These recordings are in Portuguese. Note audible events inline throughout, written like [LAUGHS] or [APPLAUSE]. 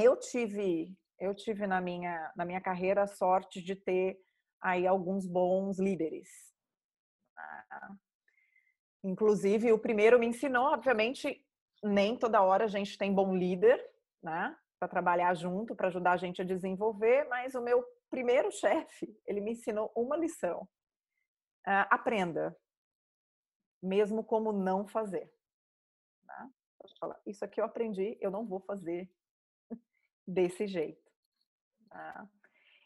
eu tive, eu tive na minha, na minha carreira a sorte de ter aí alguns bons líderes. Ah, inclusive, o primeiro me ensinou, obviamente, nem toda hora a gente tem bom líder, né? Para trabalhar junto, para ajudar a gente a desenvolver, mas o meu primeiro [LAUGHS] chefe, ele me ensinou uma lição. Uh, aprenda, mesmo como não fazer. Né? Isso aqui eu aprendi, eu não vou fazer desse jeito. Né?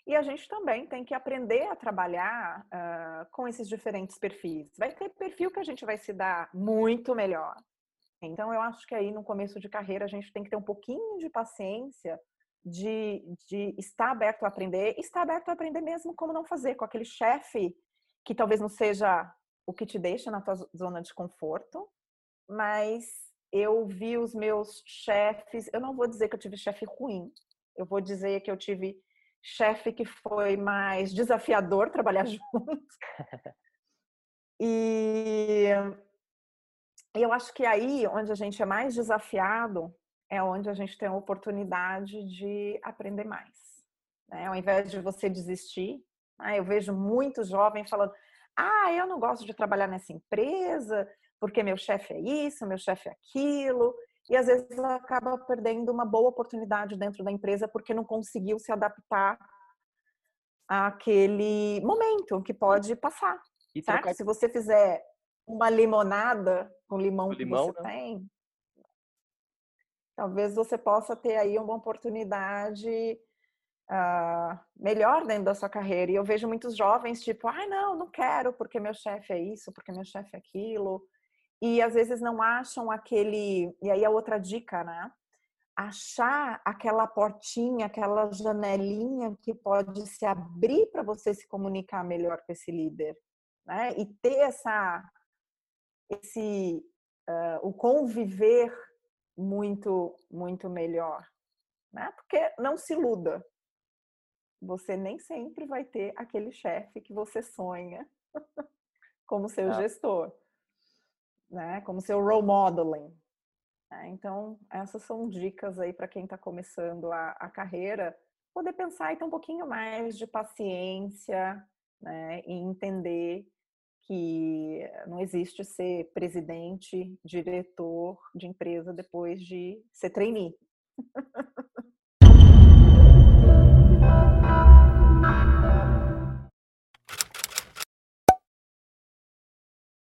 E a gente também tem que aprender a trabalhar uh, com esses diferentes perfis. Vai ter perfil que a gente vai se dar muito melhor. Então, eu acho que aí no começo de carreira a gente tem que ter um pouquinho de paciência de, de estar aberto a aprender, estar aberto a aprender mesmo como não fazer, com aquele chefe que talvez não seja o que te deixa na tua zona de conforto, mas eu vi os meus chefes, eu não vou dizer que eu tive chefe ruim, eu vou dizer que eu tive chefe que foi mais desafiador [LAUGHS] trabalhar junto. e eu acho que aí onde a gente é mais desafiado é onde a gente tem a oportunidade de aprender mais. Né? Ao invés de você desistir, né? eu vejo muito jovem falando: ah, eu não gosto de trabalhar nessa empresa porque meu chefe é isso, meu chefe é aquilo. E às vezes acaba perdendo uma boa oportunidade dentro da empresa porque não conseguiu se adaptar àquele momento que pode passar. E trocar... Se você fizer uma limonada com limão, limão que você né? tem, talvez você possa ter aí uma oportunidade uh, melhor dentro da sua carreira. E eu vejo muitos jovens tipo, ai ah, não, não quero porque meu chefe é isso, porque meu chefe é aquilo. E às vezes não acham aquele. E aí a outra dica, né? Achar aquela portinha, aquela janelinha que pode se abrir para você se comunicar melhor com esse líder, né? E ter essa, esse, uh, o conviver muito, muito melhor. Né? Porque não se iluda. Você nem sempre vai ter aquele chefe que você sonha [LAUGHS] como seu é. gestor, né? como seu role modeling. Né? Então, essas são dicas aí para quem está começando a, a carreira, poder pensar e ter um pouquinho mais de paciência né? e entender que não existe ser presidente, diretor de empresa depois de ser trainee.